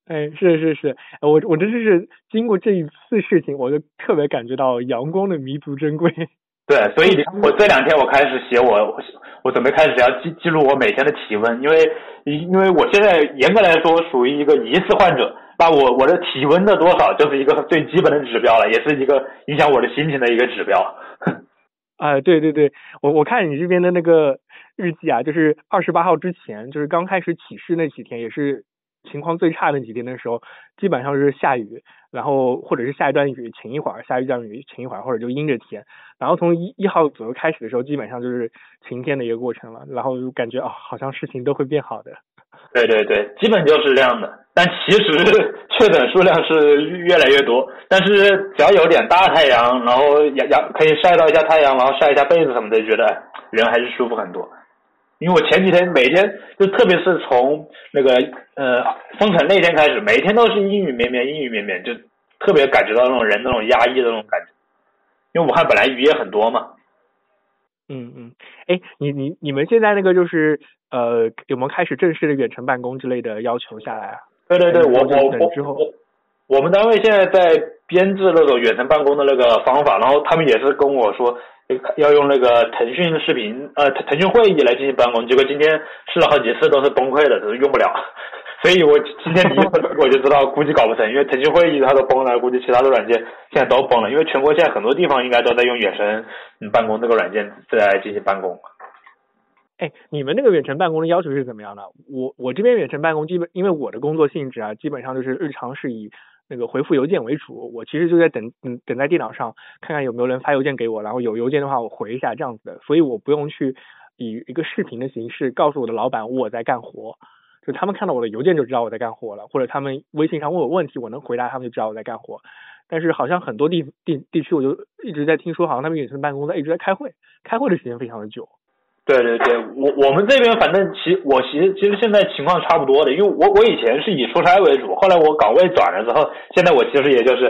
哎，是是是，我我真的是经过这一次事情，我就特别感觉到阳光的弥足珍贵。对，所以我这两天我开始写我我准备开始要记记录我每天的体温，因为因为我现在严格来说属于一个疑似患者，那我我的体温的多少就是一个最基本的指标了，也是一个影响我的心情的一个指标。啊，对对对，我我看你这边的那个日记啊，就是二十八号之前，就是刚开始起事那几天，也是。情况最差那几天的时候，基本上是下雨，然后或者是下一段雨晴一会儿，下一段雨晴一会儿，或者就阴着天。然后从一一号左右开始的时候，基本上就是晴天的一个过程了。然后就感觉啊，好像事情都会变好的。对对对，基本就是这样的。但其实 确诊数量是越来越多，但是只要有点大太阳，然后阳阳可以晒到一下太阳，然后晒一下被子什么的，觉得人还是舒服很多。因为我前几天每天就特别是从那个呃封城那天开始，每天都是阴雨绵绵，阴雨绵绵，就特别感觉到那种人那种压抑的那种感觉。因为武汉本来雨也很多嘛。嗯嗯，哎，你你你们现在那个就是呃有没有开始正式的远程办公之类的要求下来啊？对对对，我我我我们单位现在在编制那种远程办公的那个方法，然后他们也是跟我说。要用那个腾讯视频，呃，腾讯会议来进行办公，结果今天试了好几次都是崩溃的，都是用不了。所以我今天第一次我就知道，估计搞不成，因为腾讯会议它都崩了，估计其他的软件现在都崩了，因为全国现在很多地方应该都在用远程办公这个软件在进行办公。哎，你们那个远程办公的要求是怎么样的？我我这边远程办公基本，因为我的工作性质啊，基本上就是日常是以。那个回复邮件为主，我其实就在等，嗯，等在电脑上看看有没有人发邮件给我，然后有邮件的话我回一下这样子的，所以我不用去以一个视频的形式告诉我的老板我在干活，就他们看到我的邮件就知道我在干活了，或者他们微信上问我问题，我能回答他们就知道我在干活。但是好像很多地地地区我就一直在听说，好像他们远程办公在一直在开会，开会的时间非常的久。对对对，我我们这边反正其我其实其实现在情况差不多的，因为我我以前是以出差为主，后来我岗位转了之后，现在我其实也就是，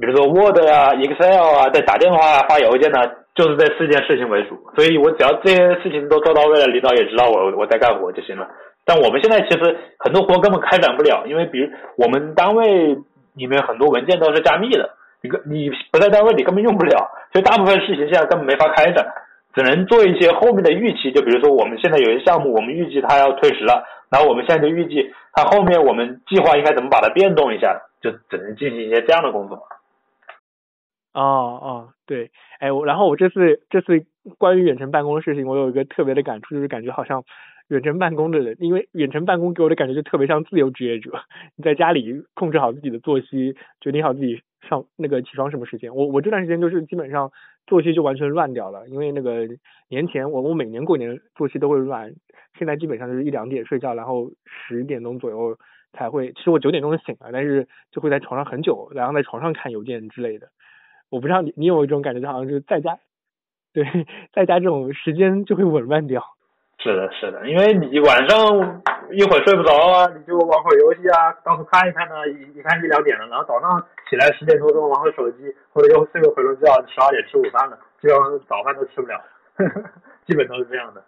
比如说 Word 啊、Excel 啊，在打电话、啊发邮件呢，就是这四件事情为主，所以我只要这些事情都做到位了，领导也知道我我在干活就行了。但我们现在其实很多活根本开展不了，因为比如我们单位里面很多文件都是加密的，你你不在单位里根本用不了，所以大部分事情现在根本没法开展。只能做一些后面的预期，就比如说我们现在有些项目，我们预计它要推迟了，然后我们现在就预计它后面我们计划应该怎么把它变动一下，就只能进行一些这样的工作。哦哦，对，哎，我然后我这次这次关于远程办公的事情，我有一个特别的感触，就是感觉好像远程办公的人，因为远程办公给我的感觉就特别像自由职业者，你在家里控制好自己的作息，决定好自己上那个起床什么时间。我我这段时间就是基本上。作息就完全乱掉了，因为那个年前我我每年过年作息都会乱，现在基本上就是一两点睡觉，然后十点钟左右才会，其实我九点钟醒了，但是就会在床上很久，然后在床上看邮件之类的。我不知道你你有一种感觉，就好像是在家，对，在家这种时间就会紊乱掉。是的，是的，因为你晚上一会儿睡不着啊，你就玩会儿游戏啊，到处看一看呢，一一看一两点了，然后早上起来十点多钟玩会儿手机，或者又睡个回笼觉，十二点吃午饭了，基本上早饭都吃不了，呵呵基本都是这样的。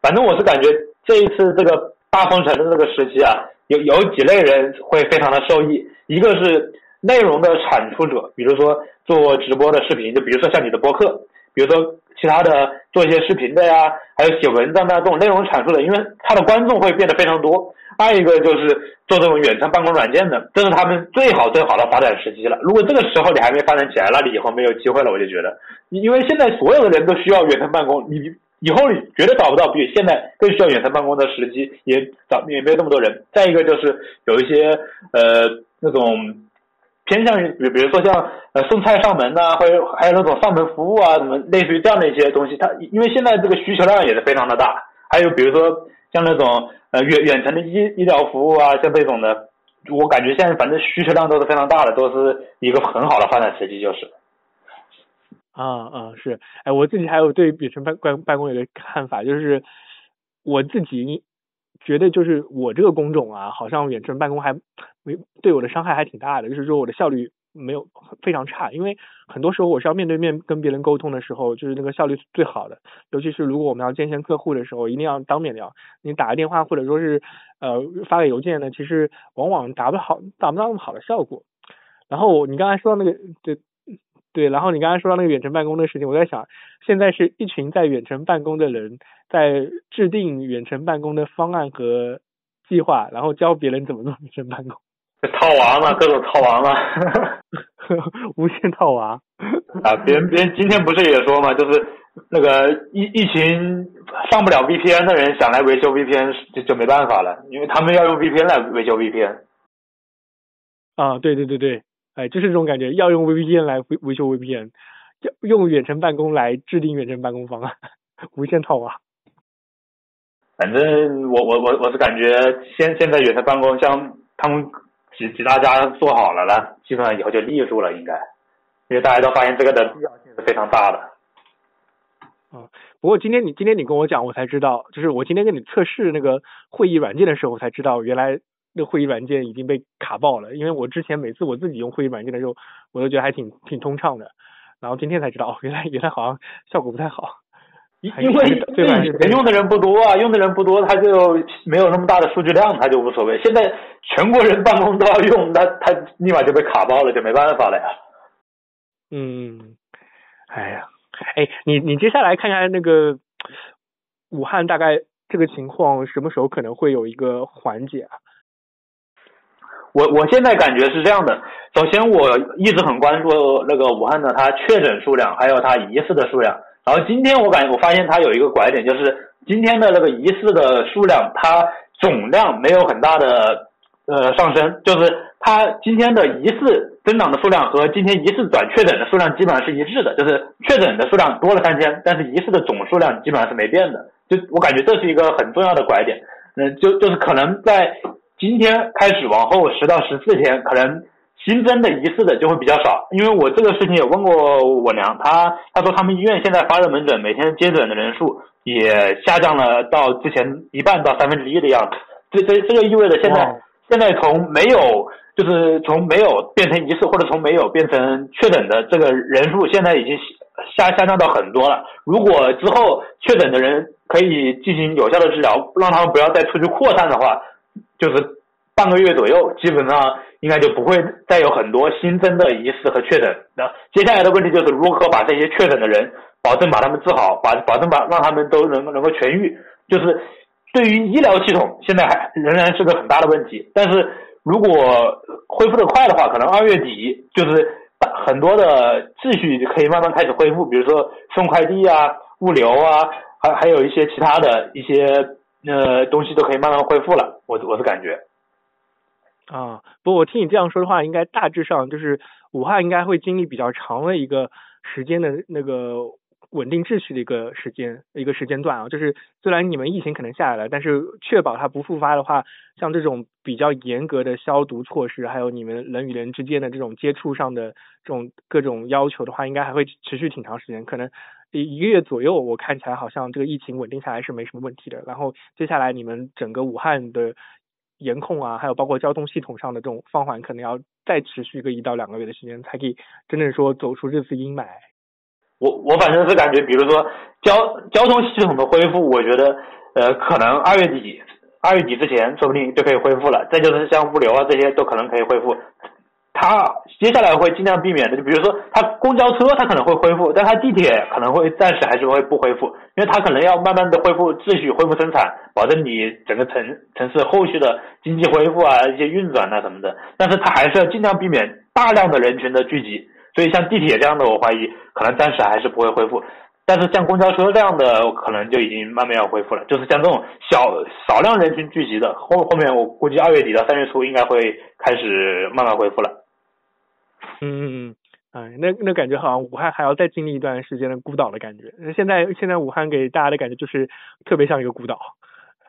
反正我是感觉这一次这个大封城的这个时期啊，有有几类人会非常的受益，一个是内容的产出者，比如说做直播的视频，就比如说像你的播客，比如说其他的做一些视频的呀，还有写文章的这种内容产出的，因为他的观众会变得非常多。二一个就是做这种远程办公软件的，这是他们最好最好的发展时机了。如果这个时候你还没发展起来，那你以后没有机会了。我就觉得，因为现在所有的人都需要远程办公，你。以后你绝对找不到比现在更需要远程办公的时机，也找也没有那么多人。再一个就是有一些呃那种偏向于比比如说像呃送菜上门呐，或者还有那种上门服务啊，什么类似于这样的一些东西，它因为现在这个需求量也是非常的大。还有比如说像那种呃远远程的医医疗服务啊，像这种的，我感觉现在反正需求量都是非常大的，都是一个很好的发展时机，就是。啊啊是，哎，我自己还有对远程办办办公有个看法，就是我自己觉得就是我这个工种啊，好像远程办公还没对我的伤害还挺大的，就是说我的效率没有非常差，因为很多时候我是要面对面跟别人沟通的时候，就是那个效率是最好的，尤其是如果我们要见线客户的时候，一定要当面聊，你打个电话或者说是呃发个邮件呢，其实往往达不好达不到那么好的效果。然后你刚才说到那个对。对，然后你刚才说到那个远程办公的事情，我在想，现在是一群在远程办公的人在制定远程办公的方案和计划，然后教别人怎么做远程办公。套娃嘛，各种套娃嘛，无限套娃。啊，别人别人今天不是也说嘛，就是那个一一群上不了 VPN 的人想来维修 VPN 就就没办法了，因为他们要用 VPN 来维修 VPN。啊，对对对对。哎，就是这种感觉，要用 VPN 来维维修 VPN，要用远程办公来制定远程办公方案，无限套娃。反正我我我我是感觉，现现在远程办公像他们几几大家做好了呢，基本上以后就立住了，应该，因为大家都发现这个的必要性是非常大的。啊，不过今天你今天你跟我讲，我才知道，就是我今天跟你测试那个会议软件的时候，我才知道原来。那会议软件已经被卡爆了，因为我之前每次我自己用会议软件的时候，我都觉得还挺挺通畅的，然后今天才知道，哦，原来原来好像效果不太好，因因为人用的人不多啊，用的人不多，他就没有那么大的数据量，他就无所谓。现在全国人办公都要用，那他立马就被卡爆了，就没办法了呀。嗯，哎呀，哎，你你接下来看看那个武汉大概这个情况什么时候可能会有一个缓解啊？我我现在感觉是这样的，首先我一直很关注那个武汉的它确诊数量，还有它疑似的数量。然后今天我感觉我发现它有一个拐点，就是今天的那个疑似的数量，它总量没有很大的呃上升，就是它今天的疑似增长的数量和今天疑似转确诊的数量基本上是一致的，就是确诊的数量多了三千，但是疑似的总数量基本上是没变的。就我感觉这是一个很重要的拐点，嗯，就就是可能在。今天开始往后十到十四天，可能新增的疑似的就会比较少。因为我这个事情也问过我娘，她她说他们医院现在发热门诊每天接诊的人数也下降了到之前一半到三分之一的样子。这这这就意味着现在现在从没有就是从没有变成疑似或者从没有变成确诊的这个人数，现在已经下下降到很多了。如果之后确诊的人可以进行有效的治疗，让他们不要再出去扩散的话。就是半个月左右，基本上应该就不会再有很多新增的疑似和确诊。那接下来的问题就是如何把这些确诊的人，保证把他们治好，把保证把让他们都能能够痊愈。就是对于医疗系统，现在还仍然是个很大的问题。但是如果恢复的快的话，可能二月底就是很多的秩序可以慢慢开始恢复，比如说送快递啊、物流啊，还还有一些其他的一些。呃，东西都可以慢慢恢复了，我我的感觉。啊，不，我听你这样说的话，应该大致上就是武汉应该会经历比较长的一个时间的那个稳定秩序的一个时间一个时间段啊。就是虽然你们疫情可能下来了，但是确保它不复发的话，像这种比较严格的消毒措施，还有你们人与人之间的这种接触上的这种各种要求的话，应该还会持续挺长时间，可能一一个月左右，我看起来好像这个疫情稳定下来是没什么问题的。然后接下来你们整个武汉的严控啊，还有包括交通系统上的这种放缓，可能要再持续个一到两个月的时间，才可以真正说走出这次阴霾。我我反正是感觉，比如说交交通系统的恢复，我觉得呃可能二月底二月底之前说不定就可以恢复了。再就是像物流啊这些都可能可以恢复。它接下来会尽量避免的，就比如说它公交车它可能会恢复，但它地铁可能会暂时还是会不恢复，因为它可能要慢慢的恢复秩序、恢复生产，保证你整个城城市后续的经济恢复啊、一些运转啊什么的。但是它还是要尽量避免大量的人群的聚集，所以像地铁这样的，我怀疑可能暂时还是不会恢复。但是像公交车这样的，可能就已经慢慢要恢复了。就是像这种小少量人群聚集的，后后面我估计二月底到三月初应该会开始慢慢恢复了。嗯嗯嗯，哎，那那感觉好像武汉还要再经历一段时间的孤岛的感觉。现在现在武汉给大家的感觉就是特别像一个孤岛，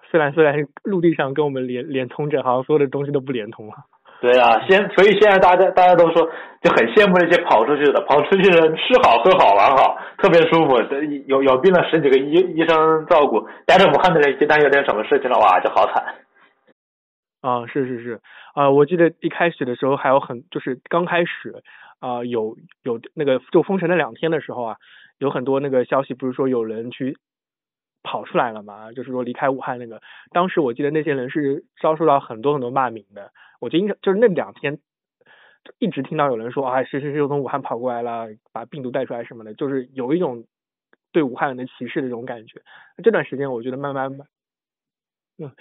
虽然虽然陆地上跟我们连连通着，好像所有的东西都不连通了。对啊，现所以现在大家大家都说就很羡慕那些跑出去的，跑出去的吃好喝好玩好，特别舒服。有有病了十几个医医生照顾，待在武汉的人一旦有点什么事情了，哇，就好惨。啊，是是是，啊，我记得一开始的时候还有很，就是刚开始啊，有有那个就封城那两天的时候啊，有很多那个消息，不是说有人去跑出来了嘛，就是说离开武汉那个，当时我记得那些人是遭受到很多很多骂名的，我就应该就是那两天一直听到有人说啊，谁谁谁又从武汉跑过来了，把病毒带出来什么的，就是有一种对武汉人的歧视的这种感觉。这段时间我觉得慢慢慢，嗯。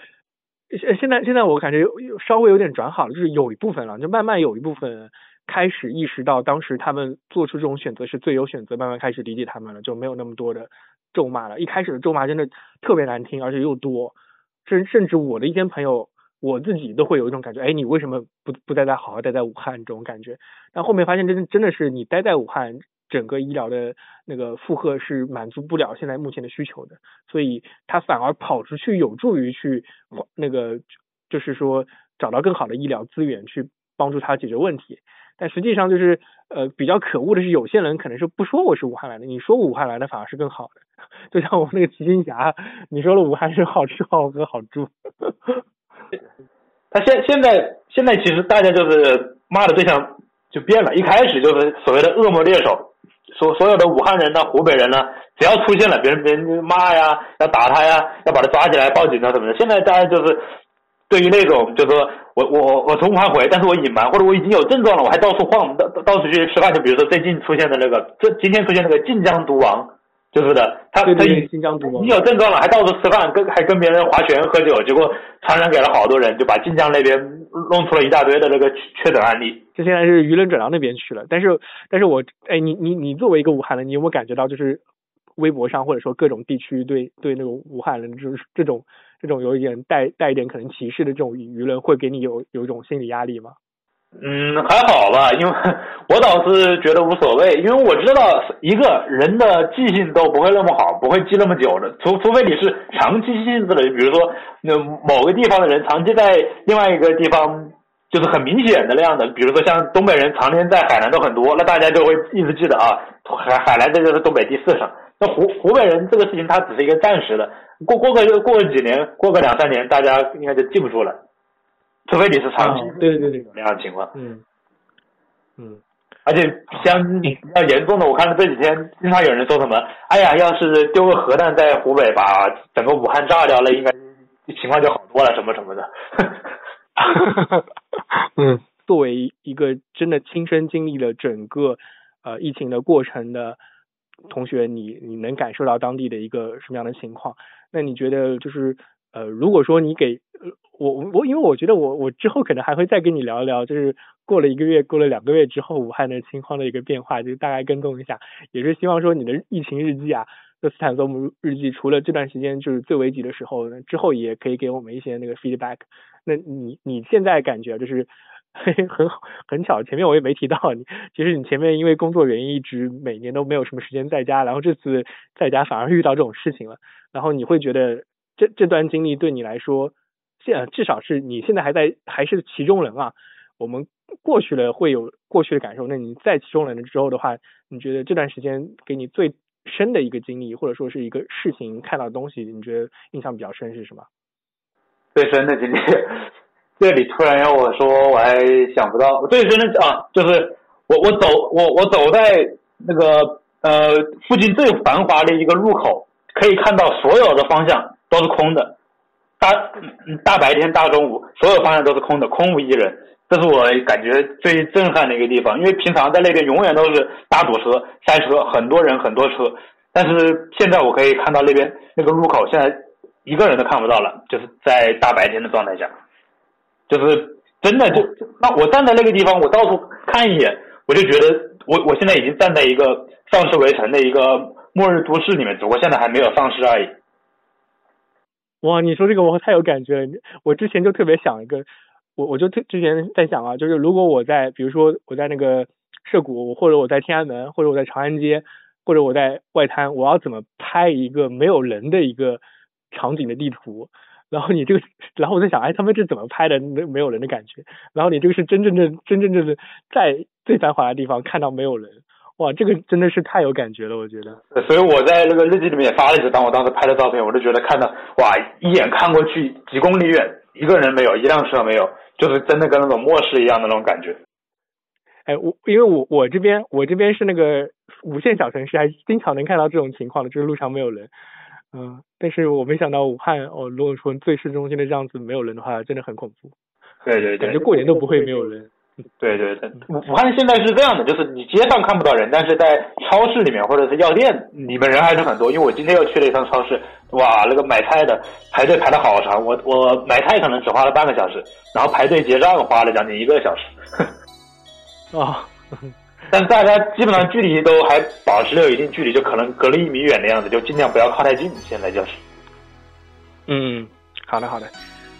现现在现在我感觉稍微有点转好了，就是有一部分了，就慢慢有一部分开始意识到当时他们做出这种选择是最优选择，慢慢开始理解他们了，就没有那么多的咒骂了。一开始的咒骂真的特别难听，而且又多，甚甚至我的一些朋友，我自己都会有一种感觉，哎，你为什么不不待在好好待在武汉这种感觉？但后面发现真真的是你待在武汉。整个医疗的那个负荷是满足不了现在目前的需求的，所以他反而跑出去有助于去那个，就是说找到更好的医疗资源去帮助他解决问题。但实际上就是呃比较可恶的是，有些人可能是不说我是武汉来的，你说武汉来的反而是更好的。就像我们那个齐金霞，你说了武汉是好吃好喝好住，他现现在现在其实大家就是骂的对象就变了，一开始就是所谓的恶魔猎手。所所有的武汉人呢，湖北人呢，只要出现了，别人别人骂呀，要打他呀，要把他抓起来报警啊什么的。现在大家就是对于那种，就是说我我我从武汉回，但是我隐瞒或者我已经有症状了，我还到处晃，到到处去吃饭。就比如说最近出现的那个，这今天出现那个晋江毒王。就是的，他他已新疆毒，你有症状了，还到处吃饭，跟还跟别人划拳喝酒，结果传染给了好多人，就把晋江那边弄出了一大堆的那个确诊案例。这现在是舆论转到那边去了，但是但是我哎，你你你作为一个武汉人，你有没有感觉到就是微博上或者说各种地区对对那种武汉人就是这种这种有一点带带一点可能歧视的这种舆论，会给你有有一种心理压力吗？嗯，还好吧，因为 我倒是觉得无所谓，因为我知道一个人的记性都不会那么好，不会记那么久的，除除非你是长期性质的，比如说那某个地方的人长期在另外一个地方，就是很明显的那样的，比如说像东北人常年在海南都很多，那大家就会一直记得啊，海海南这就是东北第四省。那湖湖北人这个事情，它只是一个暂时的，过过个过个几年，过个两三年，大家应该就记不住了。除非你是长期对对对那样的情况，嗯嗯，而且像比较严重的，我看到这几天经常有人说什么，哎呀，要是丢个核弹在湖北，把整个武汉炸掉了，应该情况就好多了，什么什么的。嗯，作为一个真的亲身经历了整个呃疫情的过程的同学，你你能感受到当地的一个什么样的情况？那你觉得就是呃，如果说你给呃我我因为我觉得我我之后可能还会再跟你聊一聊，就是过了一个月过了两个月之后武汉的情况的一个变化，就大概跟踪一下，也是希望说你的疫情日记啊，就斯坦索姆日记，除了这段时间就是最危急的时候，之后也可以给我们一些那个 feedback。那你你现在感觉就是 很好很巧，前面我也没提到你，其实你前面因为工作原因一直每年都没有什么时间在家，然后这次在家反而遇到这种事情了，然后你会觉得这这段经历对你来说。现至少是你现在还在还是其中人啊，我们过去了会有过去的感受。那你在其中人了之后的话，你觉得这段时间给你最深的一个经历，或者说是一个事情看到的东西，你觉得印象比较深是什么？最深的经历，这里突然要我说，我还想不到。最深的啊，就是我我走我我走在那个呃附近最繁华的一个路口，可以看到所有的方向都是空的，大大白天大中午，所有方向都是空的，空无一人。这是我感觉最震撼的一个地方，因为平常在那边永远都是大堵车、塞车，很多人很多车。但是现在我可以看到那边那个路口，现在一个人都看不到了，就是在大白天的状态下，就是真的就那我站在那个地方，我到处看一眼，我就觉得我我现在已经站在一个丧尸围城的一个末日都市里面，只不过现在还没有丧尸而已。哇，你说这个我太有感觉了，我之前就特别想一个。我我就特之前在想啊，就是如果我在，比如说我在那个涉谷，或者我在天安门，或者我在长安街，或者我在外滩，我要怎么拍一个没有人的一个场景的地图？然后你这个，然后我在想，哎，他们这怎么拍的？没没有人的感觉。然后你这个是真真正正、真真正正在最繁华的地方看到没有人，哇，这个真的是太有感觉了，我觉得。所以我在那个日记里面也发了一张我当时拍的照片，我就觉得看到，哇，一眼看过去几公里远，一个人没有，一辆车没有。就是真的跟那种末世一样的那种感觉。哎，我因为我我这边我这边是那个五线小城市，还经常能看到这种情况的，就是路上没有人。嗯，但是我没想到武汉哦，如果说最市中心的这样子没有人的话，真的很恐怖。对对对，感觉过年都不会没有人。对 对对，武武汉现在是这样的，就是你街上看不到人，但是在超市里面或者是药店里面人还是很多。因为我今天又去了一趟超市，哇，那个买菜的排队排的好长，我我买菜可能只花了半个小时，然后排队结账花了将近一个小时。啊，但大家基本上距离都还保持了有一定距离，就可能隔了一米远的样子，就尽量不要靠太近。现在就是，嗯，好的好的。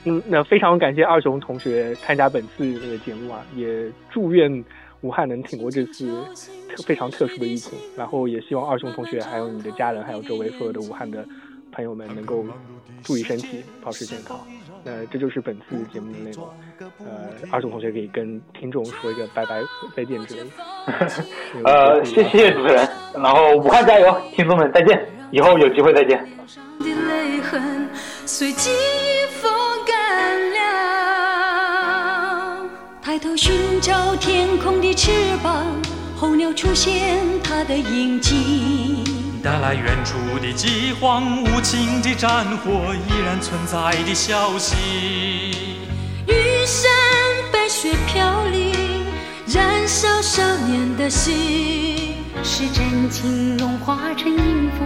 嗯，那非常感谢二熊同学参加本次这个节目啊，也祝愿武汉能挺过这次特非常特殊的疫情，然后也希望二熊同学还有你的家人，还有周围所有的武汉的朋友们能够注意身体，保持健康。那这就是本次节目的内容。呃，二熊同学可以跟听众说一个拜拜再见之类的。呃，谢谢主持人，然后武汉加油，听众们再见，以后有机会再见。随季风干了抬头寻找天空的翅膀，候鸟出现它的影迹。带来远处的饥荒，无情的战火依然存在的消息。玉山白雪飘零，燃烧少年的心，是真情融化成音符，